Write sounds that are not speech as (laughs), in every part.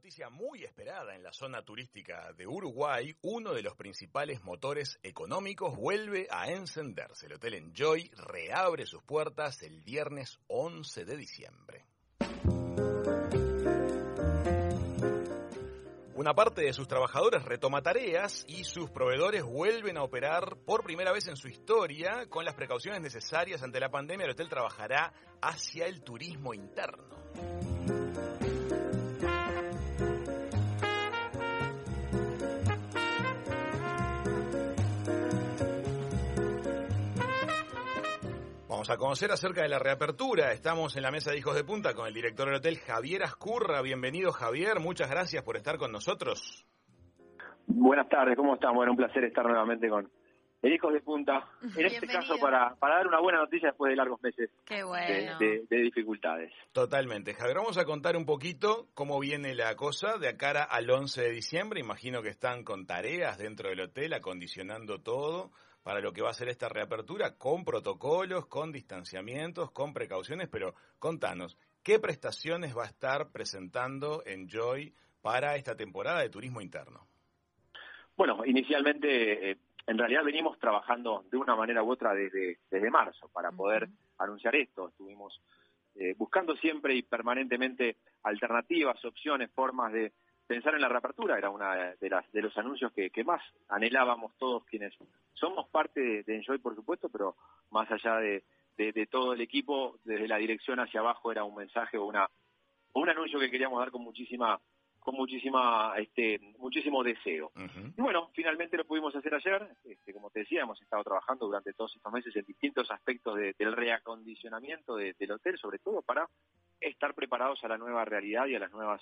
noticia muy esperada en la zona turística de Uruguay, uno de los principales motores económicos vuelve a encenderse. El Hotel Enjoy reabre sus puertas el viernes 11 de diciembre. Una parte de sus trabajadores retoma tareas y sus proveedores vuelven a operar por primera vez en su historia con las precauciones necesarias ante la pandemia. El hotel trabajará hacia el turismo interno. Vamos a conocer acerca de la reapertura. Estamos en la mesa de Hijos de Punta con el director del hotel, Javier Ascurra. Bienvenido, Javier. Muchas gracias por estar con nosotros. Buenas tardes, ¿cómo están? Bueno, un placer estar nuevamente con el Hijos de Punta. (laughs) En este caso, para, para dar una buena noticia después de largos meses de, de, dificultades. Totalmente. Javier, vamos a contar un poquito cómo viene la cosa de cara al 11 de diciembre. Imagino que están con tareas dentro del hotel, acondicionando todo para lo que va a ser esta reapertura, con protocolos, con distanciamientos, con precauciones, pero contanos, ¿qué prestaciones va a estar presentando Enjoy para esta temporada de turismo interno? Bueno, inicialmente, eh, en realidad venimos trabajando de una manera u otra desde, desde marzo para poder anunciar esto. Estuvimos eh, buscando siempre y permanentemente alternativas, opciones, formas de pensar en la reapertura era una de las de los anuncios que, más anhelábamos todos quienes somos parte de, Enjoy por supuesto pero más allá de, de, todo el equipo desde la dirección hacia abajo era un mensaje o una un anuncio que queríamos dar con muchísima con muchísima este muchísimo deseo. Y bueno finalmente lo pudimos hacer ayer este, como te decía hemos estado trabajando durante todos estos meses en distintos aspectos del reacondicionamiento del hotel sobre todo para estar preparados a la nueva realidad y a las nuevas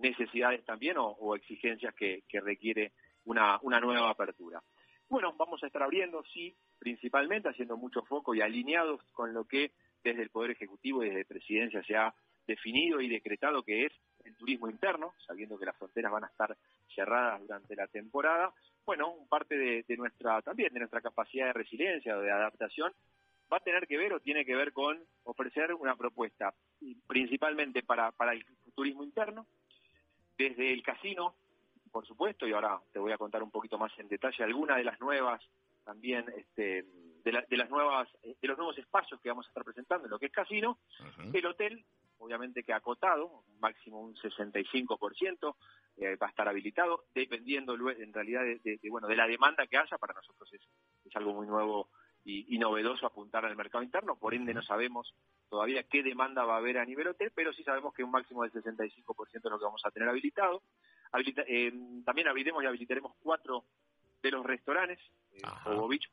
necesidades también o, exigencias que, requiere una, una nueva apertura. Bueno, vamos a estar abriendo, sí, principalmente haciendo mucho foco y alineados con lo que desde el Poder Ejecutivo y desde Presidencia se ha definido y decretado que es el turismo interno, sabiendo que las fronteras van a estar cerradas durante la temporada. Bueno, parte de, de nuestra también de nuestra capacidad de resiliencia o de adaptación va a tener que ver o tiene que ver con ofrecer una propuesta principalmente para, para el turismo interno, desde el casino, por supuesto, y ahora te voy a contar un poquito más en detalle algunas de las nuevas también este, de, las nuevas de los nuevos espacios que vamos a estar presentando en lo que es casino, el hotel obviamente que acotado, máximo un 65% eh, va a estar habilitado, dependiendo en realidad de, bueno de la demanda que haya, para nosotros es, es algo muy nuevo y, novedoso apuntar al mercado interno, por ende no sabemos todavía qué demanda va a haber a nivel hotel, pero sí sabemos que un máximo del 65% es lo que vamos a tener habilitado. Eh, también abriremos y habilitaremos cuatro de los restaurantes, eh, Beach,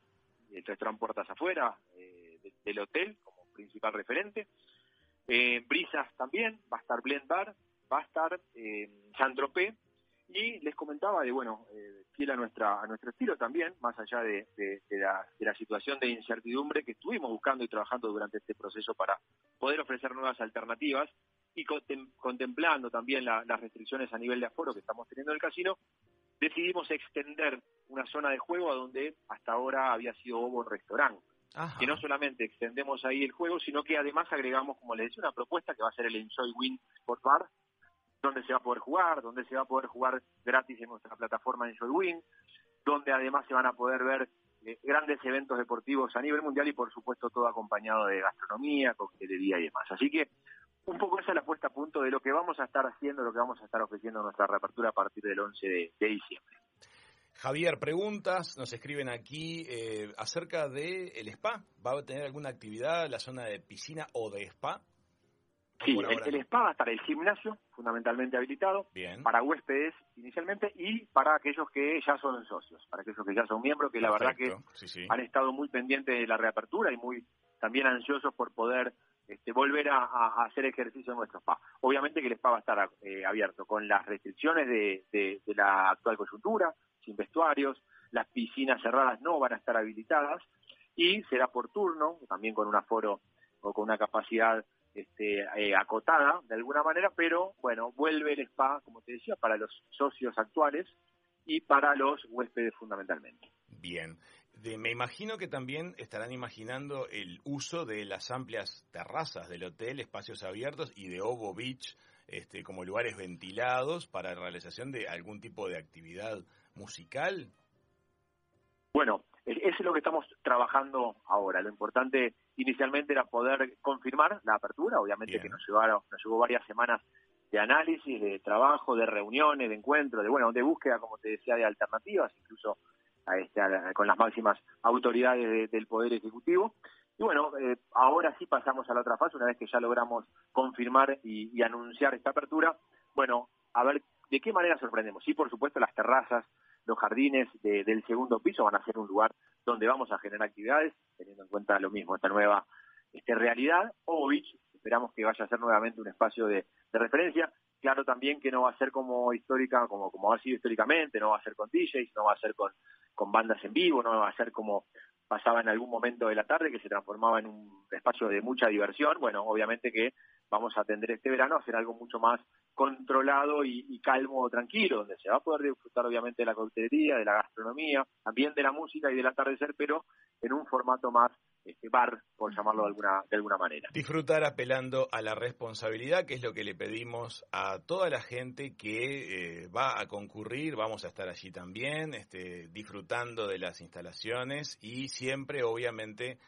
el restaurante Puertas Afuera, eh, del hotel como principal referente. Eh, Brisas también, va a estar Blend Bar, va a estar eh, y les comentaba de, bueno, eh, fiel a, nuestra, a nuestro estilo también, más allá de, la, de la situación de incertidumbre que estuvimos buscando y trabajando durante este proceso para poder ofrecer nuevas alternativas y contemplando también las restricciones a nivel de aforo que estamos teniendo en el casino, decidimos extender una zona de juego a donde hasta ahora había sido Obo Restaurant. Que no solamente extendemos ahí el juego, sino que además agregamos, como les decía, una propuesta que va a ser el Enjoy Win Sport Bar, donde se va a poder jugar, donde se va a poder jugar gratis en nuestra plataforma en Win, donde además se van a poder ver eh, grandes eventos deportivos a nivel mundial y por supuesto todo acompañado de gastronomía, coctelería y demás. Así que un poco esa es la puesta a punto de lo que vamos a estar haciendo, lo que vamos a estar ofreciendo en nuestra reapertura a partir del 11 de, diciembre. Javier, preguntas, nos escriben aquí eh, acerca del el spa. ¿Va a tener alguna actividad la zona de piscina o de spa? Sí, el, spa va a estar el gimnasio, fundamentalmente habilitado, para huéspedes inicialmente y para aquellos que ya son socios, para aquellos que ya son miembros, que la verdad que han estado muy pendientes de la reapertura y muy también ansiosos por poder este, volver a, hacer ejercicio en nuestro spa. Obviamente que el spa va a estar eh, abierto con las restricciones de, de la actual coyuntura, sin vestuarios, las piscinas cerradas no van a estar habilitadas y será por turno, también con un aforo o con una capacidad este, eh, acotada de alguna manera, pero bueno, vuelve el spa, como te decía, para los socios actuales y para los huéspedes fundamentalmente. Bien. me imagino que también estarán imaginando el uso de las amplias terrazas del hotel, espacios abiertos y de Obo Beach este, como lugares ventilados para la realización de algún tipo de actividad musical? Bueno, eso es lo que estamos trabajando ahora. Lo importante inicialmente era poder confirmar la apertura, obviamente que nos llevaron, nos llevó varias semanas de análisis, de trabajo, de reuniones, de encuentros, de bueno, de búsqueda, como te decía, de alternativas, incluso a este, con las máximas autoridades del Poder Ejecutivo. Y bueno, eh, ahora sí pasamos a la otra fase, una vez que ya logramos confirmar y, anunciar esta apertura. Bueno, a ver de qué manera sorprendemos. Sí, por supuesto, las terrazas, los jardines del segundo piso van a ser un lugar donde vamos a generar actividades, teniendo en cuenta lo mismo, esta nueva este, realidad. Ovich, esperamos que vaya a ser nuevamente un espacio de, referencia. Claro también que no va a ser como histórica, como, como ha sido históricamente, no va a ser con DJs, no va a ser con, con bandas en vivo, no va a ser como pasaba en algún momento de la tarde, que se transformaba en un espacio de mucha diversión. Bueno, obviamente que vamos a atender este verano a hacer algo mucho más controlado y, y calmo, tranquilo, donde se va a poder disfrutar obviamente de la coctelería, de la gastronomía, también de la música y del atardecer, pero en un formato más este bar, por llamarlo de alguna, de alguna manera. Disfrutar apelando a la responsabilidad, que es lo que le pedimos a toda la gente que eh, va a concurrir, vamos a estar allí también, este, disfrutando de las instalaciones y siempre, obviamente,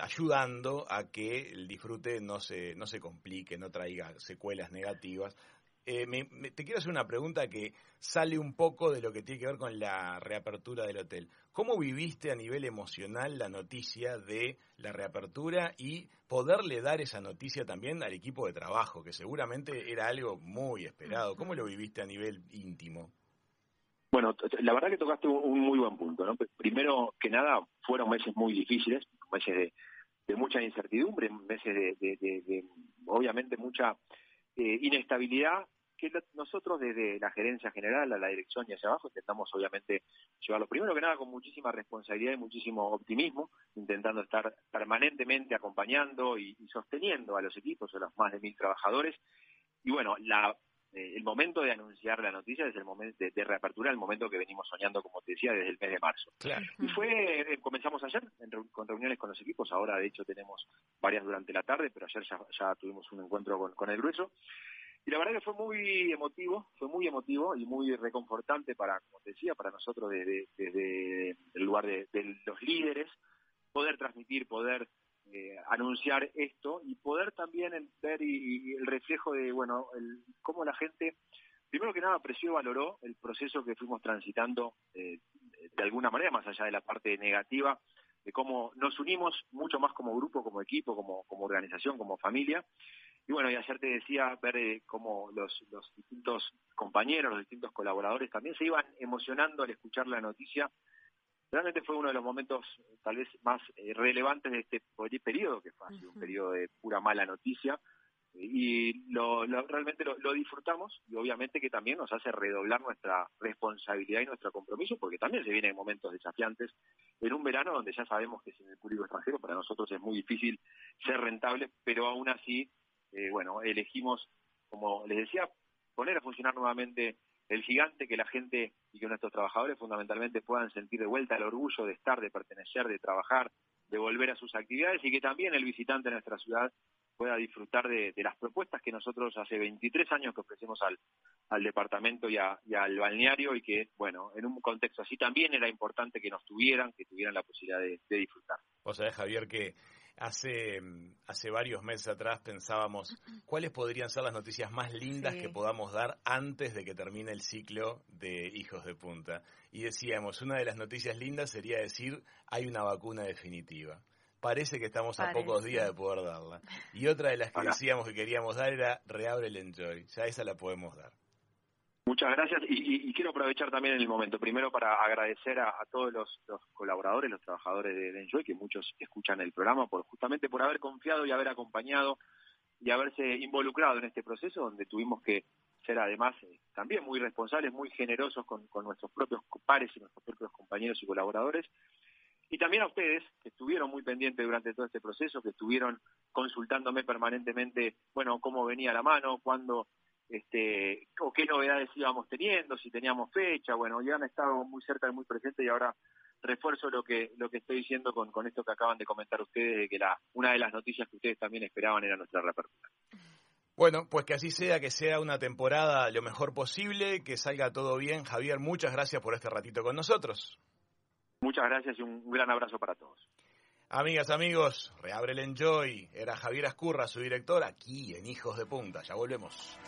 ayudando a que el disfrute no se, no se complique, no traiga secuelas negativas, eh, te quiero hacer una pregunta que sale un poco de lo que tiene que ver con la reapertura del hotel. ¿Cómo viviste a nivel emocional la noticia de la reapertura y poderle dar esa noticia también al equipo de trabajo, que seguramente era algo muy esperado? ¿Cómo lo viviste a nivel íntimo? Bueno, la verdad que tocaste un muy buen punto. ¿no? Primero que nada, fueron meses muy difíciles, meses de, mucha incertidumbre, meses de, obviamente mucha eh, inestabilidad que nosotros desde la gerencia general a la dirección y hacia abajo intentamos obviamente llevarlo primero que nada con muchísima responsabilidad y muchísimo optimismo, intentando estar permanentemente acompañando y, sosteniendo a los equipos, a los más de mil trabajadores. Y bueno, la, eh, el momento de anunciar la noticia es el momento de, reapertura, el momento que venimos soñando, como te decía, desde el mes de marzo. Y fue, eh, comenzamos ayer con reuniones con los equipos, ahora de hecho tenemos varias durante la tarde, pero ayer ya, tuvimos un encuentro con, con el grueso. Y la verdad que fue muy emotivo, fue muy emotivo y muy reconfortante para, como te decía, para nosotros desde, el lugar de, los líderes, poder transmitir, poder eh, anunciar esto y poder también ver y, el reflejo de, bueno, el, cómo la gente, primero que nada, apreció y valoró el proceso que fuimos transitando eh, de alguna manera, más allá de la parte negativa, de cómo nos unimos mucho más como grupo, como equipo, como, como organización, como familia, y bueno, y ayer te decía ver eh, cómo los, los distintos compañeros, los distintos colaboradores también se iban emocionando al escuchar la noticia. Realmente fue uno de los momentos tal vez más eh, relevantes de este periodo, que fue un periodo de pura mala noticia. Y lo, realmente lo, lo, disfrutamos y obviamente que también nos hace redoblar nuestra responsabilidad y nuestro compromiso, porque también se vienen momentos desafiantes en un verano donde ya sabemos que sin el público extranjero para nosotros es muy difícil ser rentable, pero aún así eh, bueno, elegimos, como les decía, poner a funcionar nuevamente el gigante, que la gente y que nuestros trabajadores fundamentalmente puedan sentir de vuelta el orgullo de estar, de pertenecer, de trabajar, de volver a sus actividades y que también el visitante de nuestra ciudad pueda disfrutar de, las propuestas que nosotros hace 23 años que ofrecemos al, al departamento y, al balneario y que, bueno, en un contexto así también era importante que nos tuvieran, que tuvieran la posibilidad de, disfrutar. O sea, Javier, que Hace, hace varios meses atrás pensábamos (clears throat) cuáles podrían ser las noticias más lindas que podamos dar antes de que termine el ciclo de Hijos de Punta. Y decíamos, una de las noticias lindas sería decir, hay una vacuna definitiva. Parece que estamos a pocos días de poder darla. Y otra de las que decíamos que queríamos dar era reabre el enjoy. Ya esa la podemos dar. Muchas gracias y, quiero aprovechar también el momento, primero para agradecer a, todos los, colaboradores, los trabajadores de, Enjoy, que muchos escuchan el programa, por justamente por haber confiado y haber acompañado y haberse involucrado en este proceso, donde tuvimos que ser además eh, también muy responsables, muy generosos con, nuestros propios pares y nuestros propios compañeros y colaboradores. Y también a ustedes, que estuvieron muy pendientes durante todo este proceso, que estuvieron consultándome permanentemente, bueno, cómo venía la mano, cuándo este, o qué novedades íbamos teniendo, si teníamos fecha, bueno, ya han estado muy cerca y muy presentes y ahora refuerzo lo que lo que estoy diciendo con, con esto que acaban de comentar ustedes, de que la una de las noticias que ustedes también esperaban era nuestra reapertura. Bueno, pues que así sea, que sea una temporada lo mejor posible, que salga todo bien. Javier, muchas gracias por este ratito con nosotros. Muchas gracias y un gran abrazo para todos. Amigas, amigos, reabre el Enjoy. Era Javier Ascurra, su director, aquí en Hijos de Punta. Ya volvemos.